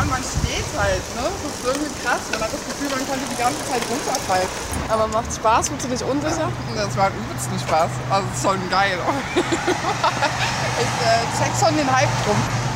Ja, man steht halt, ne? Das ist irgendwie krass. Man hat das Gefühl, man könnte die ganze Zeit runterfallen. Aber macht Spaß? Fühlst du dich unsicher? Ja, das war übelsten Spaß. Also, es ist schon geil. ich äh, check schon den Hype drum.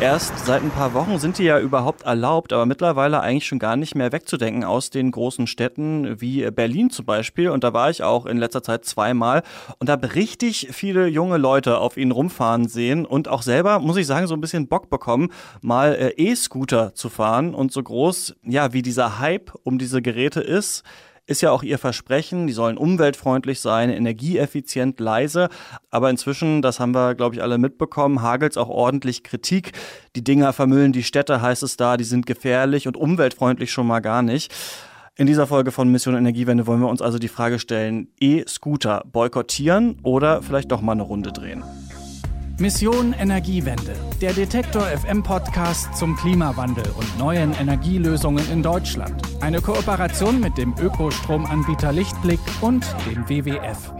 Erst seit ein paar Wochen sind die ja überhaupt erlaubt, aber mittlerweile eigentlich schon gar nicht mehr wegzudenken aus den großen Städten wie Berlin zum Beispiel. Und da war ich auch in letzter Zeit zweimal und habe richtig viele junge Leute auf ihnen rumfahren sehen und auch selber, muss ich sagen, so ein bisschen Bock bekommen, mal äh, E-Scooter zu fahren. Und so groß, ja, wie dieser Hype um diese Geräte ist, ist ja auch ihr Versprechen, die sollen umweltfreundlich sein, energieeffizient, leise. Aber inzwischen, das haben wir, glaube ich, alle mitbekommen, hagelt es auch ordentlich Kritik. Die Dinger vermüllen die Städte, heißt es da, die sind gefährlich und umweltfreundlich schon mal gar nicht. In dieser Folge von Mission Energiewende wollen wir uns also die Frage stellen, E-Scooter boykottieren oder vielleicht doch mal eine Runde drehen? Mission Energiewende, der Detektor FM Podcast zum Klimawandel und neuen Energielösungen in Deutschland. Eine Kooperation mit dem Ökostromanbieter Lichtblick und dem WWF.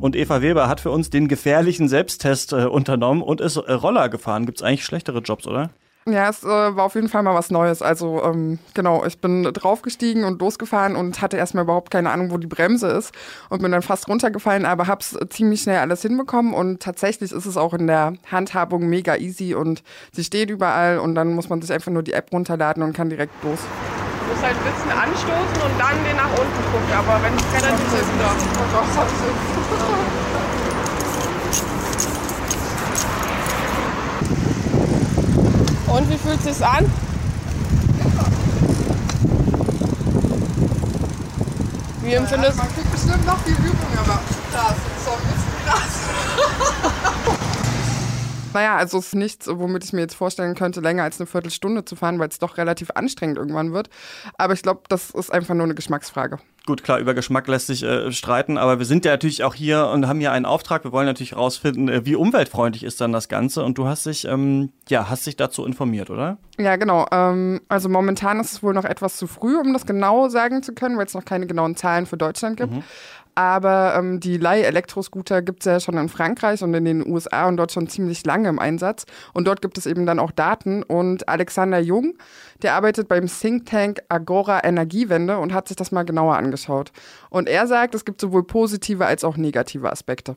Und Eva Weber hat für uns den gefährlichen Selbsttest äh, unternommen und ist äh, Roller gefahren. Gibt es eigentlich schlechtere Jobs, oder? Ja, es äh, war auf jeden Fall mal was Neues. Also ähm, genau, ich bin draufgestiegen und losgefahren und hatte erstmal überhaupt keine Ahnung, wo die Bremse ist und bin dann fast runtergefallen, aber hab's ziemlich schnell alles hinbekommen und tatsächlich ist es auch in der Handhabung mega easy und sie steht überall und dann muss man sich einfach nur die App runterladen und kann direkt los. Du musst halt ein bisschen anstoßen und dann den nach unten gucken, aber wenn es relativ ist, dann... Und wie fühlt es sich an? Wie empfindest du? Ja, man kriegt bestimmt noch die Übung, aber das ist doch ein bisschen krass. Naja, also es ist nichts, womit ich mir jetzt vorstellen könnte, länger als eine Viertelstunde zu fahren, weil es doch relativ anstrengend irgendwann wird. Aber ich glaube, das ist einfach nur eine Geschmacksfrage. Gut, klar, über Geschmack lässt sich äh, streiten, aber wir sind ja natürlich auch hier und haben ja einen Auftrag. Wir wollen natürlich herausfinden, äh, wie umweltfreundlich ist dann das Ganze. Und du hast dich, ähm, ja, hast dich dazu informiert, oder? Ja, genau. Ähm, also momentan ist es wohl noch etwas zu früh, um das genau sagen zu können, weil es noch keine genauen Zahlen für Deutschland gibt. Mhm. Aber ähm, die Leih-Elektroscooter gibt es ja schon in Frankreich und in den USA und dort schon ziemlich lange im Einsatz. Und dort gibt es eben dann auch Daten. Und Alexander Jung, der arbeitet beim Think Tank Agora Energiewende und hat sich das mal genauer angeschaut. Und er sagt, es gibt sowohl positive als auch negative Aspekte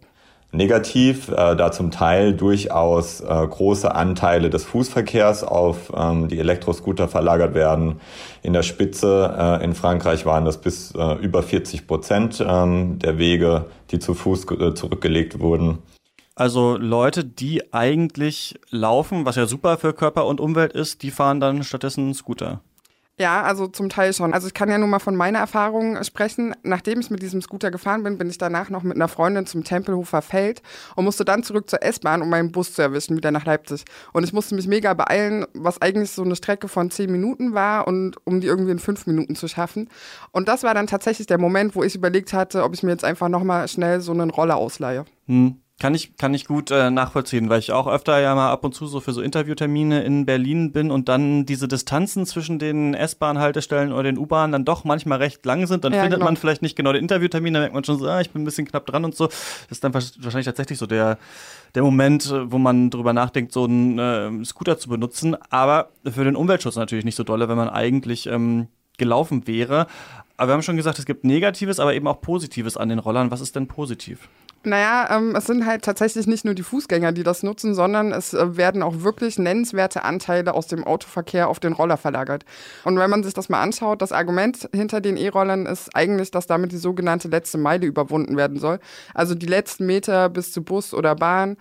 negativ, äh, da zum Teil durchaus äh, große Anteile des Fußverkehrs auf ähm, die Elektroscooter verlagert werden. In der Spitze äh, in Frankreich waren das bis äh, über 40 Prozent ähm, der Wege, die zu Fuß äh, zurückgelegt wurden. Also Leute, die eigentlich laufen, was ja super für Körper und Umwelt ist, die fahren dann stattdessen Scooter. Ja, also zum Teil schon. Also ich kann ja nur mal von meiner Erfahrung sprechen. Nachdem ich mit diesem Scooter gefahren bin, bin ich danach noch mit einer Freundin zum Tempelhofer Feld und musste dann zurück zur S-Bahn, um meinen Bus zu erwischen, wieder nach Leipzig. Und ich musste mich mega beeilen, was eigentlich so eine Strecke von zehn Minuten war und um die irgendwie in fünf Minuten zu schaffen. Und das war dann tatsächlich der Moment, wo ich überlegt hatte, ob ich mir jetzt einfach nochmal schnell so einen Roller ausleihe. Hm. Kann ich, kann ich gut äh, nachvollziehen, weil ich auch öfter ja mal ab und zu so für so Interviewtermine in Berlin bin und dann diese Distanzen zwischen den S-Bahn-Haltestellen oder den U-Bahnen dann doch manchmal recht lang sind. Dann ja, findet genau. man vielleicht nicht genau den Interviewtermin, dann merkt man schon so, ah, ich bin ein bisschen knapp dran und so. Das ist dann wahrscheinlich tatsächlich so der, der Moment, wo man drüber nachdenkt, so einen äh, Scooter zu benutzen. Aber für den Umweltschutz natürlich nicht so dolle, wenn man eigentlich ähm, gelaufen wäre. Aber wir haben schon gesagt, es gibt Negatives, aber eben auch Positives an den Rollern. Was ist denn positiv? Naja, ähm, es sind halt tatsächlich nicht nur die Fußgänger, die das nutzen, sondern es äh, werden auch wirklich nennenswerte Anteile aus dem Autoverkehr auf den Roller verlagert. Und wenn man sich das mal anschaut, das Argument hinter den E-Rollern ist eigentlich, dass damit die sogenannte letzte Meile überwunden werden soll. Also die letzten Meter bis zu Bus oder Bahn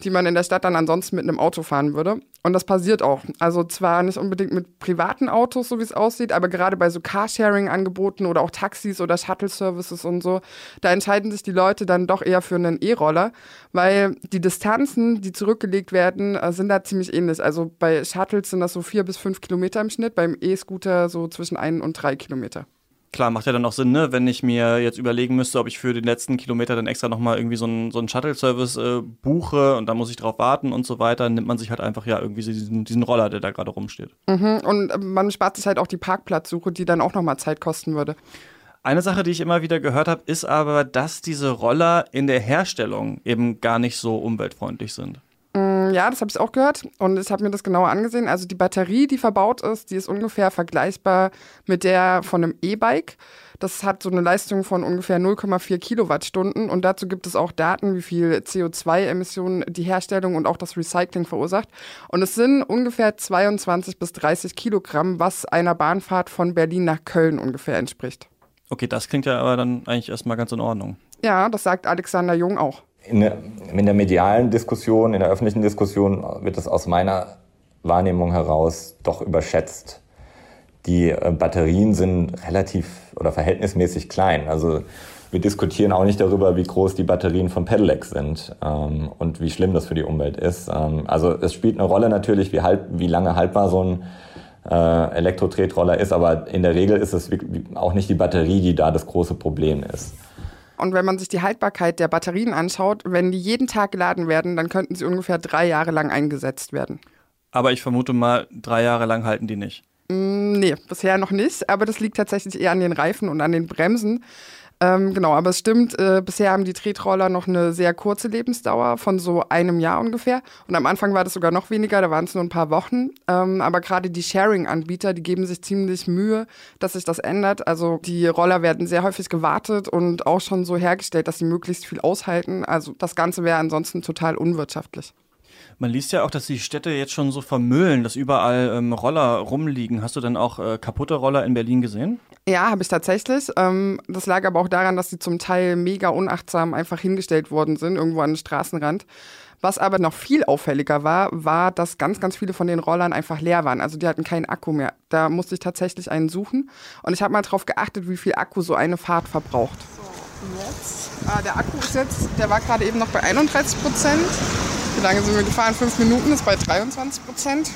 die man in der Stadt dann ansonsten mit einem Auto fahren würde. Und das passiert auch. Also zwar nicht unbedingt mit privaten Autos, so wie es aussieht, aber gerade bei so Carsharing-Angeboten oder auch Taxis oder Shuttle-Services und so, da entscheiden sich die Leute dann doch eher für einen E-Roller, weil die Distanzen, die zurückgelegt werden, äh, sind da ziemlich ähnlich. Also bei Shuttles sind das so vier bis fünf Kilometer im Schnitt, beim E-Scooter so zwischen ein und drei Kilometer. Klar, macht ja dann auch Sinn, ne? wenn ich mir jetzt überlegen müsste, ob ich für den letzten Kilometer dann extra nochmal irgendwie so einen, so einen Shuttle-Service äh, buche und da muss ich drauf warten und so weiter, nimmt man sich halt einfach ja irgendwie diesen, diesen Roller, der da gerade rumsteht. Mhm. Und man spart sich halt auch die Parkplatzsuche, die dann auch nochmal Zeit kosten würde. Eine Sache, die ich immer wieder gehört habe, ist aber, dass diese Roller in der Herstellung eben gar nicht so umweltfreundlich sind. Mm, ja, das habe ich auch gehört und ich habe mir das genauer angesehen. Also die Batterie, die verbaut ist, die ist ungefähr vergleichbar mit der von einem E-Bike. Das hat so eine Leistung von ungefähr 0,4 Kilowattstunden und dazu gibt es auch Daten, wie viel CO2-Emissionen die Herstellung und auch das Recycling verursacht. Und es sind ungefähr 22 bis 30 Kilogramm, was einer Bahnfahrt von Berlin nach Köln ungefähr entspricht. Okay, das klingt ja aber dann eigentlich erstmal ganz in Ordnung. Ja, das sagt Alexander Jung auch. In der, in der medialen Diskussion, in der öffentlichen Diskussion wird es aus meiner Wahrnehmung heraus doch überschätzt die äh, Batterien sind relativ oder verhältnismäßig klein. Also wir diskutieren auch nicht darüber, wie groß die Batterien von Pedelec sind ähm, und wie schlimm das für die Umwelt ist. Ähm, also es spielt eine Rolle natürlich, wie, halt, wie lange haltbar so ein äh, Elektro-Tretroller ist, aber in der Regel ist es auch nicht die Batterie, die da das große Problem ist. Und wenn man sich die Haltbarkeit der Batterien anschaut, wenn die jeden Tag geladen werden, dann könnten sie ungefähr drei Jahre lang eingesetzt werden. Aber ich vermute mal, drei Jahre lang halten die nicht. Mm, nee, bisher noch nicht, aber das liegt tatsächlich eher an den Reifen und an den Bremsen. Ähm, genau, aber es stimmt, äh, bisher haben die Tretroller noch eine sehr kurze Lebensdauer von so einem Jahr ungefähr. Und am Anfang war das sogar noch weniger, da waren es nur ein paar Wochen. Ähm, aber gerade die Sharing-Anbieter, die geben sich ziemlich Mühe, dass sich das ändert. Also die Roller werden sehr häufig gewartet und auch schon so hergestellt, dass sie möglichst viel aushalten. Also das Ganze wäre ansonsten total unwirtschaftlich. Man liest ja auch, dass die Städte jetzt schon so vermüllen, dass überall ähm, Roller rumliegen. Hast du denn auch äh, kaputte Roller in Berlin gesehen? Ja, habe ich tatsächlich. Ähm, das lag aber auch daran, dass sie zum Teil mega unachtsam einfach hingestellt worden sind, irgendwo an den Straßenrand. Was aber noch viel auffälliger war, war, dass ganz, ganz viele von den Rollern einfach leer waren. Also die hatten keinen Akku mehr. Da musste ich tatsächlich einen suchen. Und ich habe mal darauf geachtet, wie viel Akku so eine Fahrt verbraucht. So, jetzt. Ah, der Akku ist jetzt, der war gerade eben noch bei 31 Prozent. Wie lange sind wir gefahren? Fünf Minuten ist bei 23 Prozent.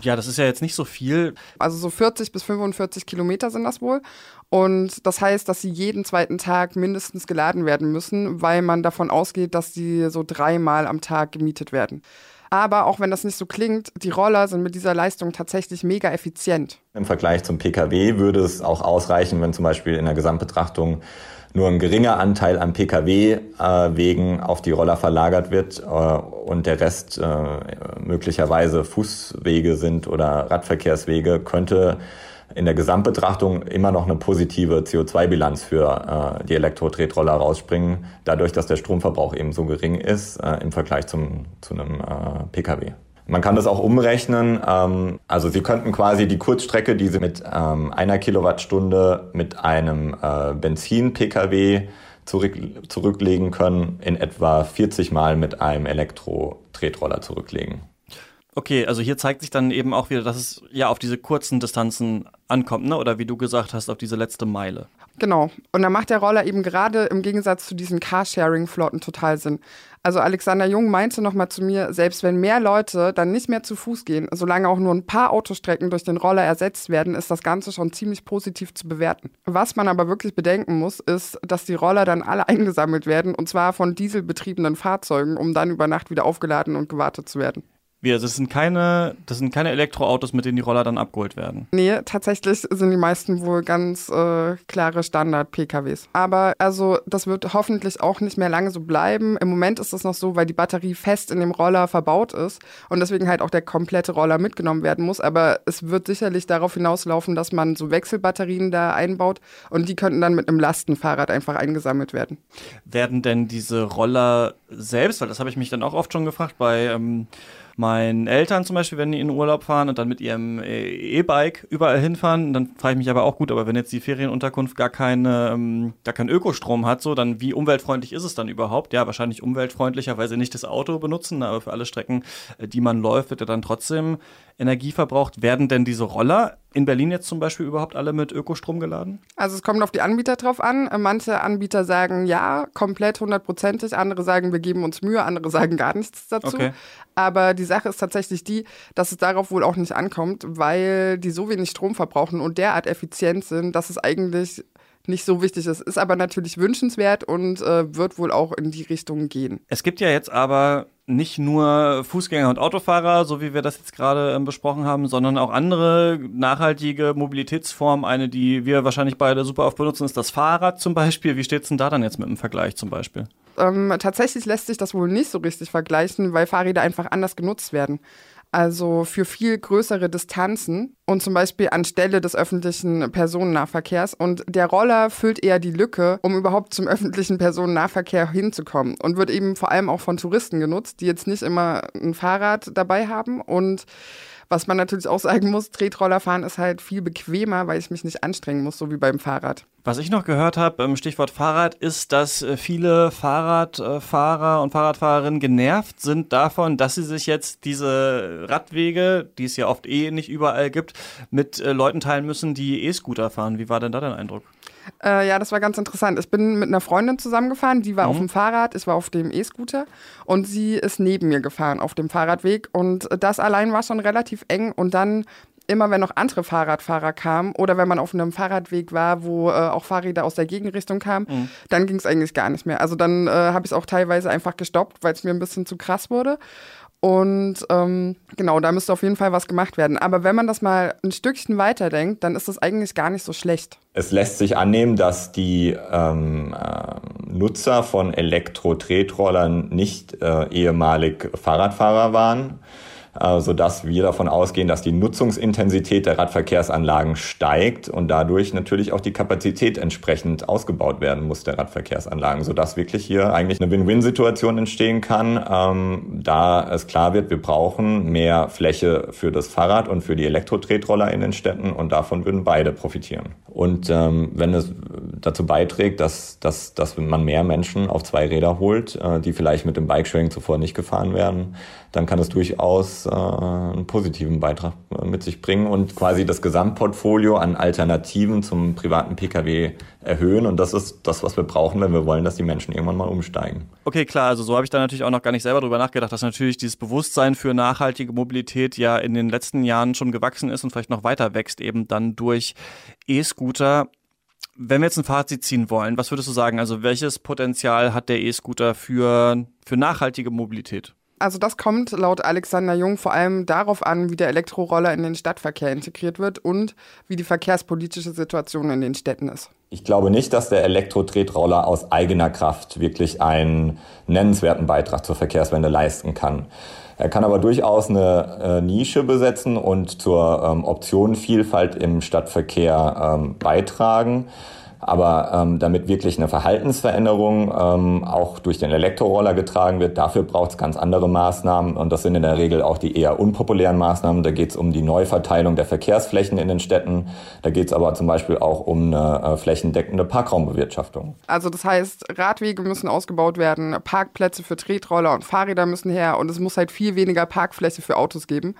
Ja, das ist ja jetzt nicht so viel. Also so 40 bis 45 Kilometer sind das wohl. Und das heißt, dass sie jeden zweiten Tag mindestens geladen werden müssen, weil man davon ausgeht, dass sie so dreimal am Tag gemietet werden. Aber auch wenn das nicht so klingt, die Roller sind mit dieser Leistung tatsächlich mega effizient. Im Vergleich zum Pkw würde es auch ausreichen, wenn zum Beispiel in der Gesamtbetrachtung nur ein geringer Anteil an Pkw-Wegen äh, auf die Roller verlagert wird äh, und der Rest äh, möglicherweise Fußwege sind oder Radverkehrswege, könnte in der Gesamtbetrachtung immer noch eine positive CO2-Bilanz für äh, die Elektro-Tretroller rausspringen, dadurch, dass der Stromverbrauch eben so gering ist äh, im Vergleich zum, zu einem äh, Pkw. Man kann das auch umrechnen. Ähm, also Sie könnten quasi die Kurzstrecke, die Sie mit ähm, einer Kilowattstunde mit einem äh, Benzin-Pkw zurück, zurücklegen können, in etwa 40 Mal mit einem Elektro-Tretroller zurücklegen. Okay, also hier zeigt sich dann eben auch wieder, dass es ja auf diese kurzen Distanzen ankommt, ne? Oder wie du gesagt hast, auf diese letzte Meile. Genau. Und da macht der Roller eben gerade im Gegensatz zu diesen Carsharing-Flotten total Sinn. Also Alexander Jung meinte nochmal zu mir, selbst wenn mehr Leute dann nicht mehr zu Fuß gehen, solange auch nur ein paar Autostrecken durch den Roller ersetzt werden, ist das Ganze schon ziemlich positiv zu bewerten. Was man aber wirklich bedenken muss, ist, dass die Roller dann alle eingesammelt werden und zwar von dieselbetriebenen Fahrzeugen, um dann über Nacht wieder aufgeladen und gewartet zu werden. Also das sind keine, das sind keine Elektroautos, mit denen die Roller dann abgeholt werden. Nee, tatsächlich sind die meisten wohl ganz äh, klare Standard-PKWs. Aber also das wird hoffentlich auch nicht mehr lange so bleiben. Im Moment ist es noch so, weil die Batterie fest in dem Roller verbaut ist und deswegen halt auch der komplette Roller mitgenommen werden muss. Aber es wird sicherlich darauf hinauslaufen, dass man so Wechselbatterien da einbaut und die könnten dann mit einem Lastenfahrrad einfach eingesammelt werden. Werden denn diese Roller selbst, weil das habe ich mich dann auch oft schon gefragt, bei ähm meinen Eltern zum Beispiel, wenn die in den Urlaub fahren und dann mit ihrem äh, E-Bike überall hinfahren, dann frage ich mich aber auch gut, aber wenn jetzt die Ferienunterkunft gar keine, ähm, gar keinen Ökostrom hat, so, dann wie umweltfreundlich ist es dann überhaupt? Ja, wahrscheinlich umweltfreundlicher, weil sie nicht das Auto benutzen, aber für alle Strecken, äh, die man läuft, wird er dann trotzdem Energie verbraucht. Werden denn diese Roller in Berlin jetzt zum Beispiel überhaupt alle mit Ökostrom geladen? Also es kommt auf die Anbieter drauf an. Manche Anbieter sagen ja, komplett hundertprozentig. Andere sagen, wir geben uns Mühe. Andere sagen gar nichts dazu. Okay. Aber die Sache ist tatsächlich die, dass es darauf wohl auch nicht ankommt, weil die so wenig Strom verbrauchen und derart effizient sind, dass es eigentlich nicht so wichtig ist. Ist aber natürlich wünschenswert und äh, wird wohl auch in die Richtung gehen. Es gibt ja jetzt aber nicht nur Fußgänger und Autofahrer, so wie wir das jetzt gerade ähm, besprochen haben, sondern auch andere nachhaltige Mobilitätsformen. Eine, die wir wahrscheinlich beide super oft benutzen, ist das Fahrrad zum Beispiel. Wie steht es denn da dann jetzt mit dem Vergleich zum Beispiel? Ähm, tatsächlich lässt sich das wohl nicht so richtig vergleichen, weil Fahrräder einfach anders genutzt werden also für viel größere Distanzen und zum Beispiel anstelle des öffentlichen Personennahverkehrs. Und der Roller füllt eher die Lücke, um überhaupt zum öffentlichen Personennahverkehr hinzukommen und wird eben vor allem auch von Touristen genutzt, die jetzt nicht immer ein Fahrrad dabei haben und was man natürlich auch sagen muss, Tretroller fahren ist halt viel bequemer, weil ich mich nicht anstrengen muss, so wie beim Fahrrad. Was ich noch gehört habe, Stichwort Fahrrad, ist, dass äh, viele Fahrradfahrer und Fahrradfahrerinnen genervt sind davon, dass sie sich jetzt diese Radwege, die es ja oft eh nicht überall gibt, mit äh, Leuten teilen müssen, die E-Scooter fahren. Wie war denn da dein Eindruck? Äh, ja, das war ganz interessant. Ich bin mit einer Freundin zusammengefahren, die war mhm. auf dem Fahrrad, ich war auf dem E-Scooter und sie ist neben mir gefahren auf dem Fahrradweg und das allein war schon relativ eng und dann immer wenn noch andere Fahrradfahrer kamen oder wenn man auf einem Fahrradweg war, wo äh, auch Fahrräder aus der Gegenrichtung kamen, mhm. dann ging es eigentlich gar nicht mehr. Also dann äh, habe ich es auch teilweise einfach gestoppt, weil es mir ein bisschen zu krass wurde. Und ähm, genau, da müsste auf jeden Fall was gemacht werden. Aber wenn man das mal ein Stückchen weiterdenkt, dann ist das eigentlich gar nicht so schlecht. Es lässt sich annehmen, dass die ähm, äh, Nutzer von Elektro-Tretrollern nicht äh, ehemalig Fahrradfahrer waren sodass wir davon ausgehen, dass die Nutzungsintensität der Radverkehrsanlagen steigt und dadurch natürlich auch die Kapazität entsprechend ausgebaut werden muss der Radverkehrsanlagen, sodass wirklich hier eigentlich eine Win-Win-Situation entstehen kann, ähm, da es klar wird, wir brauchen mehr Fläche für das Fahrrad und für die Elektro-Tretroller in den Städten und davon würden beide profitieren. Und ähm, wenn es dazu beiträgt, dass, dass, dass man mehr Menschen auf zwei Räder holt, äh, die vielleicht mit dem Bikesharing zuvor nicht gefahren werden, dann kann es durchaus äh, einen positiven Beitrag äh, mit sich bringen und quasi das Gesamtportfolio an Alternativen zum privaten Pkw erhöhen. Und das ist das, was wir brauchen, wenn wir wollen, dass die Menschen irgendwann mal umsteigen. Okay, klar. Also so habe ich da natürlich auch noch gar nicht selber drüber nachgedacht, dass natürlich dieses Bewusstsein für nachhaltige Mobilität ja in den letzten Jahren schon gewachsen ist und vielleicht noch weiter wächst, eben dann durch E-Scooter. Wenn wir jetzt ein Fazit ziehen wollen, was würdest du sagen? Also welches Potenzial hat der E-Scooter für, für nachhaltige Mobilität? Also das kommt laut Alexander Jung vor allem darauf an, wie der Elektroroller in den Stadtverkehr integriert wird und wie die verkehrspolitische Situation in den Städten ist. Ich glaube nicht, dass der Elektro-Tretroller aus eigener Kraft wirklich einen nennenswerten Beitrag zur Verkehrswende leisten kann. Er kann aber durchaus eine äh, Nische besetzen und zur ähm, Optionenvielfalt im Stadtverkehr ähm, beitragen. Aber ähm, damit wirklich eine Verhaltensveränderung ähm, auch durch den Elektroroller getragen wird, dafür braucht es ganz andere Maßnahmen. Und das sind in der Regel auch die eher unpopulären Maßnahmen. Da geht es um die Neuverteilung der Verkehrsflächen in den Städten. Da geht es aber zum Beispiel auch um eine äh, flächendeckende Parkraumbewirtschaftung. Also das heißt, Radwege müssen ausgebaut werden, Parkplätze für Tretroller und Fahrräder müssen her und es muss halt viel weniger Parkfläche für Autos geben.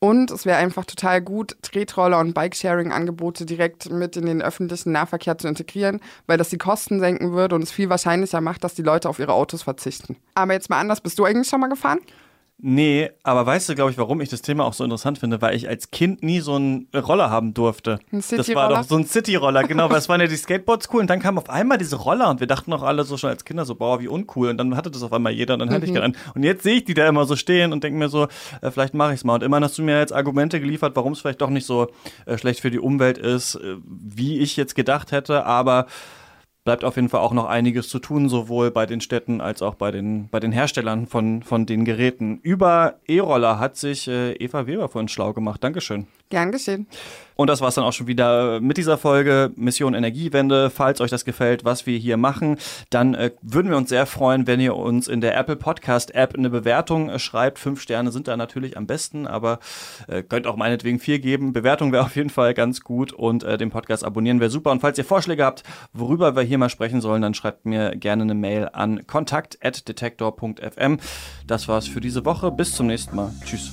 Und es wäre einfach total gut, Tretroller und Bikesharing-Angebote direkt mit in den öffentlichen Nahverkehr zu integrieren, weil das die Kosten senken würde und es viel wahrscheinlicher macht, dass die Leute auf ihre Autos verzichten. Aber jetzt mal anders, bist du eigentlich schon mal gefahren? Nee, aber weißt du, glaube ich, warum ich das Thema auch so interessant finde? Weil ich als Kind nie so einen Roller haben durfte. Ein City-Roller? Das war doch so ein City-Roller, genau, weil es waren ja die Skateboards cool und dann kamen auf einmal diese Roller und wir dachten auch alle so schon als Kinder so, boah, wie uncool und dann hatte das auf einmal jeder und dann hatte mhm. ich gerannt. Und jetzt sehe ich die da immer so stehen und denke mir so, äh, vielleicht mache ich es mal. Und immerhin hast du mir jetzt Argumente geliefert, warum es vielleicht doch nicht so äh, schlecht für die Umwelt ist, äh, wie ich jetzt gedacht hätte, aber bleibt auf jeden Fall auch noch einiges zu tun, sowohl bei den Städten als auch bei den, bei den Herstellern von, von den Geräten. Über E-Roller hat sich äh, Eva Weber von schlau gemacht. Dankeschön. Gern geschehen. Und das war es dann auch schon wieder mit dieser Folge Mission Energiewende. Falls euch das gefällt, was wir hier machen, dann äh, würden wir uns sehr freuen, wenn ihr uns in der Apple Podcast App eine Bewertung äh, schreibt. Fünf Sterne sind da natürlich am besten, aber äh, könnt auch meinetwegen vier geben. Bewertung wäre auf jeden Fall ganz gut und äh, den Podcast abonnieren wäre super. Und falls ihr Vorschläge habt, worüber wir hier mal sprechen sollen, dann schreibt mir gerne eine Mail an kontakt.detektor.fm. Das war's für diese Woche. Bis zum nächsten Mal. Tschüss.